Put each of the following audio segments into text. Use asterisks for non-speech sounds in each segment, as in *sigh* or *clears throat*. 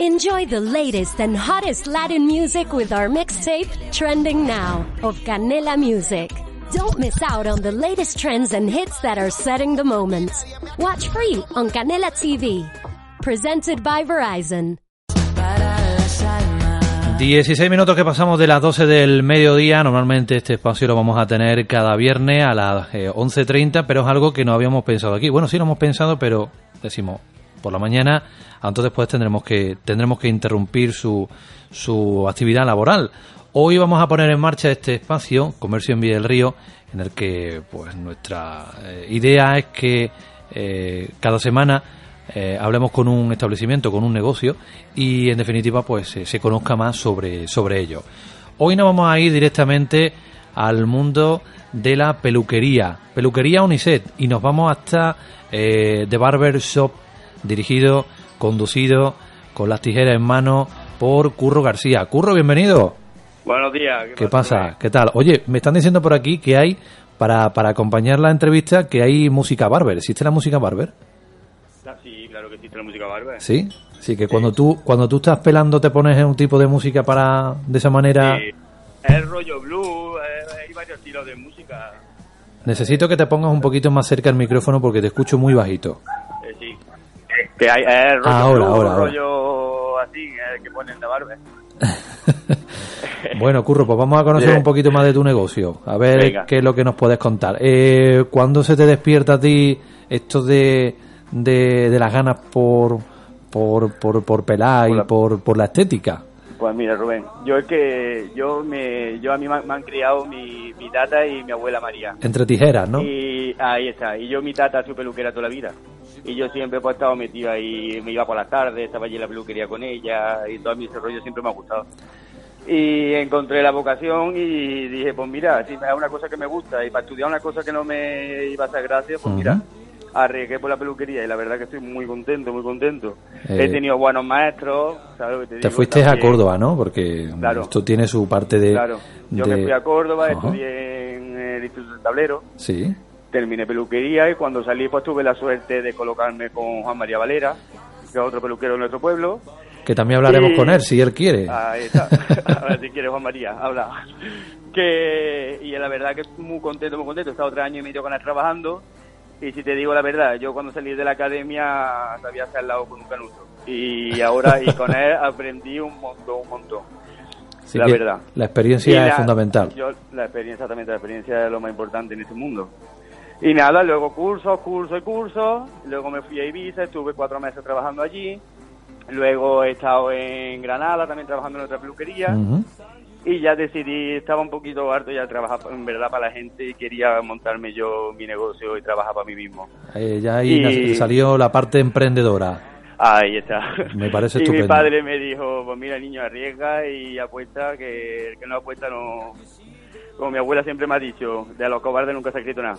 Enjoy the latest and hottest Latin music with our mixtape, Trending Now, of Canela Music. Don't miss out on the latest trends and hits that are setting the moment. Watch free on Canela TV. Presented by Verizon. 16 minutos que pasamos de las 12 del mediodía. Normalmente este espacio lo vamos a tener cada viernes a las 11.30, pero es algo que no habíamos pensado aquí. Bueno, sí lo hemos pensado, pero decimos por la mañana, entonces después tendremos que, tendremos que interrumpir su, su actividad laboral. Hoy vamos a poner en marcha este espacio, Comercio en Vía del Río, en el que pues nuestra eh, idea es que eh, cada semana eh, hablemos con un establecimiento, con un negocio y en definitiva pues se conozca más sobre, sobre ello. Hoy nos vamos a ir directamente al mundo de la peluquería, peluquería Uniset y nos vamos hasta The Barber Shop dirigido, conducido con las tijeras en mano por Curro García. Curro, bienvenido. Buenos días. ¿Qué, pasa? ¿Qué tal? Oye, me están diciendo por aquí que hay, para, para acompañar la entrevista, que hay música barber. ¿Existe la música barber? Ah, sí, claro que existe la música barber. ¿Sí? Sí, que cuando tú cuando tú estás pelando te pones en un tipo de música para, de esa manera... Sí. Es rollo blues, hay varios estilos de música. Necesito que te pongas un poquito más cerca el micrófono porque te escucho muy bajito. Sí. Que hay es rollo ahora, ahora, ahora. rollo así, eh, que ponen de barber. *laughs* Bueno, Curro, pues vamos a conocer un poquito más de tu negocio. A ver Venga. qué es lo que nos puedes contar. Eh, ¿Cuándo se te despierta a ti esto de, de, de las ganas por, por, por, por pelar Por y la- por, por la estética? Pues mira, Rubén, yo es que yo me yo a mí me han, me han criado mi, mi tata y mi abuela María. Entre tijeras, ¿no? Y ahí está. Y yo mi tata su peluquera toda la vida. Y yo siempre pues, he estado metido ahí, me iba por las tardes, estaba allí en la peluquería con ella y todo mi ese rollo siempre me ha gustado. Y encontré la vocación y dije, pues mira, si es una cosa que me gusta y para estudiar una cosa que no me iba a hacer gracia, pues mira, arriesgué por la peluquería y la verdad que estoy muy contento, muy contento. Eh, He tenido buenos maestros, ¿sabes lo que te Te digo? fuiste a Córdoba, ¿no? Porque Claro. esto tiene su parte de... Claro, yo de- me fui a Córdoba, estudié en el Instituto del Tablero, Sí. terminé peluquería y cuando salí pues tuve la suerte de colocarme con Juan María Valera, que es otro peluquero de nuestro pueblo. Que también hablaremos Y- con él, si él quiere. Ahí está. *laughs* *laughs* A ver si quieres Juan María, habla. Que, y la verdad que muy contento, muy contento. He estado tres años y medio con él trabajando. Y si te digo la verdad, yo cuando salí de la academia sabía hacer al lado con un canuto. Y ahora y con él aprendí un montón, un montón. Así la verdad. La experiencia es fundamental. Yo, la experiencia también, la experiencia es lo más importante en este mundo. Y nada, luego cursos, cursos y cursos. Luego me fui a Ibiza, estuve cuatro meses trabajando allí. Luego he estado en Granada también trabajando en otra peluquería. Y ya decidí, estaba un poquito harto ya de trabajar en verdad para la gente y quería montarme yo mi negocio y trabajar para mí mismo. Eh, ya ahí Y- salió la parte emprendedora. Ahí está. Me parece *laughs* y estupendo. mi padre me dijo, pues mira niño, arriesga y apuesta, que el que no apuesta no... Como mi abuela siempre me ha dicho, de los cobardes nunca se ha escrito nada.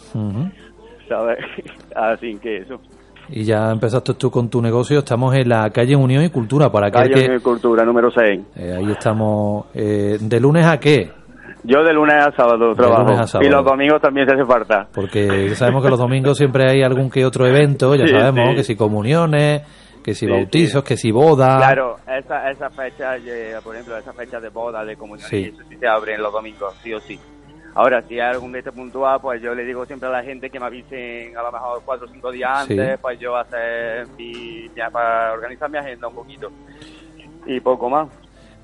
¿sabes? *laughs* Así que eso. Y ya empezaste tú con tu negocio. Estamos en la calle Unión y Cultura. Para Calle que, de Cultura, número 6. eh, ahí estamos. eh, ¿De lunes a qué? Yo de lunes a sábado trabajo. lunes a sábado. Y los domingos también se hace falta. Porque ya sabemos que los domingos siempre hay algún que otro evento. Ya *laughs* Sí, sabemos sí. que si comuniones, que si Sí, bautizos, que si bodas. Claro, esa, esa fecha, por ejemplo, esa fecha de boda, de comunión, Sí. y eso sí se abren los domingos, sí o sí. Ahora, si hay algún de este puntual, pues yo le digo siempre a la gente que me avisen a lo mejor cuatro o cinco días Sí. antes, pues yo hacer mi, ya para organizar mi agenda un poquito. Y poco más.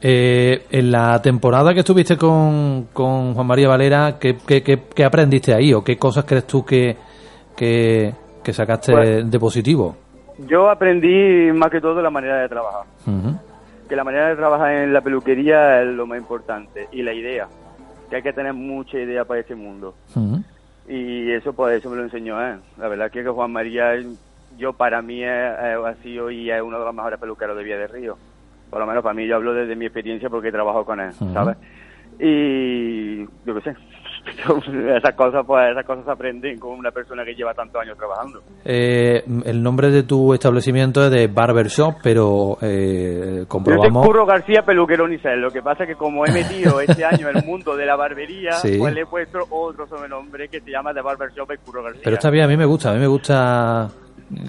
Eh, en la temporada que estuviste con, con Juan María Valera, ¿qué, qué, qué- qué aprendiste ahí? ¿O qué cosas crees tú que, que, que sacaste Pues- de positivo? Yo aprendí más que todo la manera de trabajar. Que la manera de trabajar en la peluquería es lo más importante y la idea, que hay que tener mucha idea para este mundo. Y eso pues eso me lo enseñó él. La verdad que Juan María, yo para mí es- es- ha sido y es uno de los mejores peluqueros de Vía de Río. Por lo menos para mí, yo hablo desde mi experiencia porque he trabajado con él. ¿sabes? Y yo qué sé, *laughs* esas cosas pues esas cosas se aprenden con una persona que lleva tantos años trabajando. Eh, el nombre de tu establecimiento es de Barber Shop, pero eh, Yo comprobamos. Curro García Peluquero Unicel. Lo que pasa es que como he metido *laughs* este año el mundo de la barbería, Sí. pues le he puesto otro sobrenombre que se llama The Barber Shop y Curro García. Pero está bien, a mí me gusta, a mí me gusta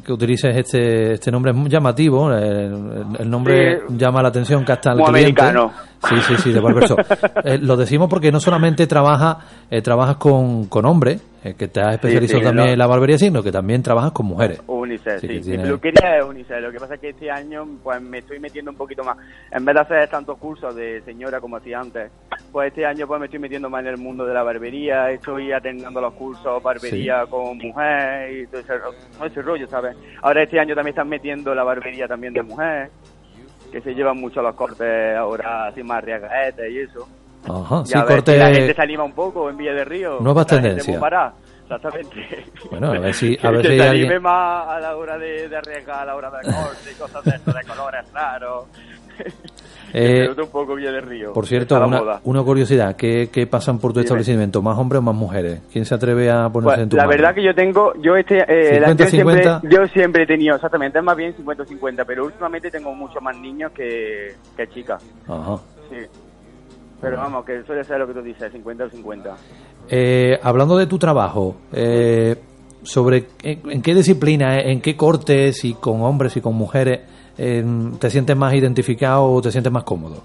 que utilices este, este nombre es muy llamativo. El, el nombre Sí. llama la atención que hasta el cliente. americano. Sí, sí, sí, de Barber Shop. *laughs* Eh, lo decimos porque no solamente trabaja, eh, trabajas con, con hombres, eh, que te has especializado sí, también no. en la barbería, sino que también trabajas con mujeres. Unisex, Sí, sí. Mi tiene- peluquería es Unisex. Lo que pasa es que este año pues me estoy metiendo un poquito más. En vez de hacer tantos cursos de señora como hacía antes, pues este año pues me estoy metiendo más en el mundo de la barbería. Estoy atendiendo los cursos barbería con mujer y todo ese, todo ese rollo, ¿sabes? Ahora este año también están metiendo la barbería también de mujer, que se llevan mucho los cortes ahora así más riagaetes y eso. Ajá, sí, Ya ves, corte. si la gente se anima un poco en Villa de Río. Nuevas tendencias. Exactamente. Bueno, a ver si, *laughs* a que ver se si te anime alguien. más a la hora de, de arriesgar, a la hora de corte y cosas de esto, de colores raros. *laughs* Eh, un poco Villa de Río. Por cierto, una, curiosidad, ¿qué, qué pasan por tu Dime. establecimiento? ¿Más hombres o más mujeres? ¿Quién se atreve a ponerse Pues, en tu la mano? verdad que yo tengo, yo este, eh, la- 50, yo, siempre, 50. yo siempre he tenido, exactamente, es más bien 50-50, pero últimamente tengo mucho más niños que, que chicas, Ajá. sí. Pero vamos, que suele ser lo que tú dices, 50 o 50. Eh, hablando de tu trabajo, eh, sobre en, qué disciplina, eh, en qué cortes, y con hombres y con mujeres, eh, te sientes más identificado o te sientes más cómodo?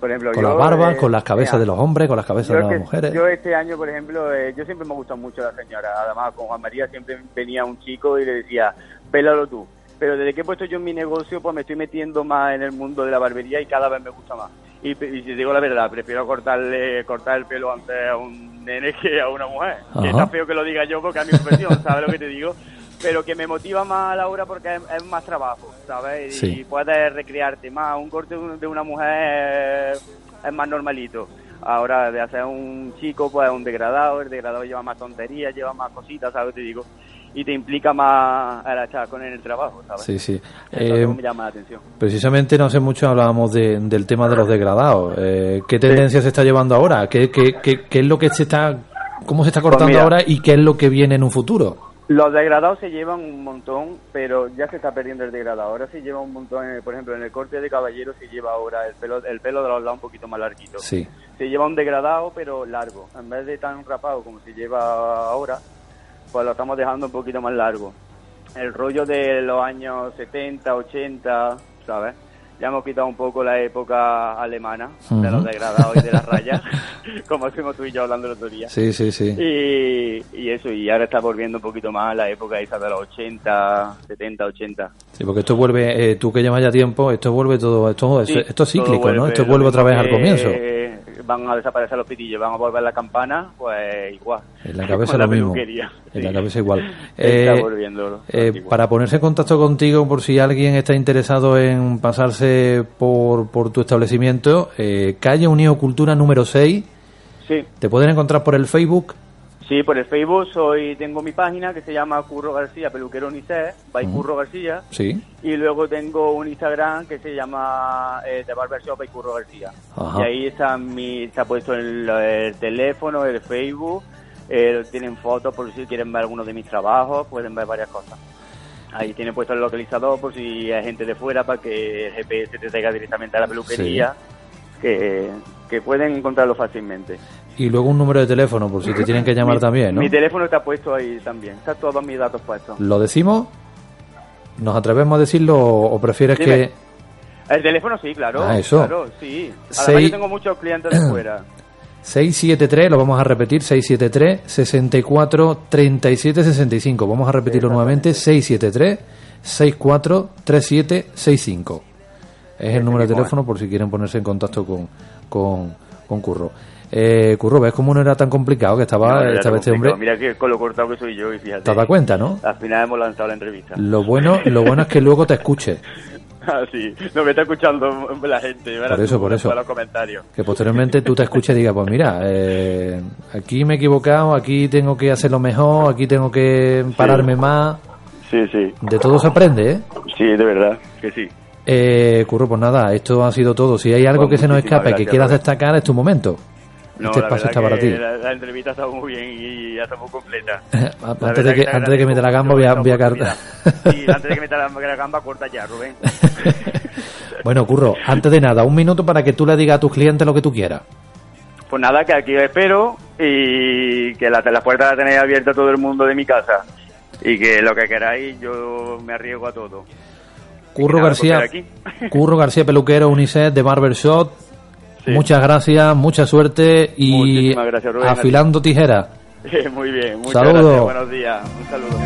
Por ejemplo, ¿Con yo, las barbas, eh, con las cabezas mira, de los hombres, con las cabezas de las que- mujeres? yo este año, por ejemplo, eh, yo siempre me gusta mucho la señora. Además, con Juan María siempre venía un chico y le decía, pélalo tú. Pero desde que he puesto yo en mi negocio, pues me estoy metiendo más en el mundo de la barbería y cada vez me gusta más. Y, y si te digo la verdad, prefiero cortarle cortar el pelo antes a un nene que a una mujer. Que está feo que lo diga yo porque es mi profesión, ¿sabes lo que te digo? Pero que me motiva más a la hora porque es, es más trabajo, ¿sabes? Sí. Y puedes recrearte más. Un corte de un- de una mujer es, es más normalito. Ahora, de hacer un chico, pues un degradado. El degradado lleva más tonterías, lleva más cositas, ¿sabes? Te digo. Y te implica más a la chacón en el trabajo, ¿sabes? Sí, sí. Eso es lo Eh, me llama la atención. precisamente no hace mucho hablábamos de- del tema de los degradados. Eh, ¿Qué tendencia se está llevando ahora? ¿Qué, qué, qué, qué es lo que se está, cómo se está cortando Pues mira. ahora y qué es lo que viene en un futuro? Los degradados se llevan un montón, pero ya se está perdiendo el degradado. Ahora se lleva un montón, en el- por ejemplo, en el corte de caballero se lleva ahora el pelo, el pelo de los lados un poquito más larguito. Sí. Se lleva un degradado, pero largo. En vez de tan rapado como se lleva ahora, pues lo estamos dejando un poquito más largo. El rollo de los años 70, 80, ¿sabes? Ya hemos quitado un poco la época alemana de los degradados y de las rayas, *laughs* como estuvimos tú y yo hablando el otro día. Sí, sí, sí. Y, y eso, y ahora está volviendo un poquito más a la época esa de los 80, 70, 80. Sí, porque esto vuelve, eh, tú que llevas ya tiempo, esto vuelve todo, esto, Sí, esto es cíclico, ¿no? Esto vuelve otra vez al comienzo. Van a desaparecer los pitillos, van a volver la campana, pues igual. En la cabeza lo *laughs* mismo. peluquería, En sí. la cabeza igual. *laughs* Está Eh, volviendo eh, para ponerse en contacto contigo, por si alguien está interesado en pasarse por, por tu establecimiento, eh, calle Unión Cultura número 6, Sí, te pueden encontrar por el Facebook. Sí, por el Facebook soy, tengo mi página que se llama Curro García, peluquero Unicef, by Curro García. Sí. Y luego tengo un Instagram que se llama eh, The Barber Shop by Curro García. Ajá. Y ahí está, mi, está puesto el, el teléfono, el Facebook, eh, tienen fotos por si quieren ver algunos de mis trabajos, pueden ver varias cosas. Ahí tiene puesto el localizador por si hay gente de fuera para que el GPS te traiga directamente a la peluquería, que, que pueden encontrarlo fácilmente. Y luego un número de teléfono, por si te tienen que *laughs* llamar Mi- también, ¿no? Mi teléfono está puesto ahí también, está todos mis datos puestos. ¿Lo decimos? ¿Nos atrevemos a decirlo o prefieres Dime. que...? El teléfono sí, claro. Ah, eso. Claro, sí. Además Seis- yo tengo muchos clientes de fuera. *clears throat* 673, lo vamos a repetir, 673 64 37 65. Vamos a repetirlo nuevamente, 673 64 37 65. Es el número de teléfono por si quieren ponerse en contacto con, con, con Curro. Eh, Curro, ¿ves cómo no era tan complicado que estaba, No, ya estaba te este hombre? Mira que con lo cortado que soy yo y fíjate. ¿Te has dado cuenta, no? Al final hemos lanzado la entrevista. Lo bueno, lo bueno es que luego te escuche. *laughs* Ah, sí. No, me está escuchando la gente. Por eso, por eso. los comentarios. Que posteriormente tú te escuches y digas, pues mira, eh, aquí me he equivocado, aquí tengo que hacerlo mejor, aquí tengo que pararme más. Sí, sí. De todo se aprende, ¿eh? Sí, de verdad que sí. Eh, Curro, pues nada, esto ha sido todo. Si hay algo Pues que se nos escape, que gracias, quieras Rubén. destacar, es tu momento. No, este la espacio está para que ti. La, la entrevista está muy bien y ya está muy completa. La *laughs* antes de que, te antes de que meta la gamba, voy a, voy a. Sí, antes de que meta la, la gamba, corta ya, Rubén. *laughs* Bueno, Curro, antes de nada, un minuto para que tú le digas a tus clientes lo que tú quieras. Pues nada, que aquí os espero y que la, las puertas las tenéis abiertas a todo el mundo de mi casa. y que lo que queráis yo me arriesgo a todo. Curro García, *laughs* Curro García Peluquero Unicef de Barbershop. Muchas gracias, mucha suerte y afilando tijera. *laughs* muy bien, muchas gracias. Buenos días. Un saludo.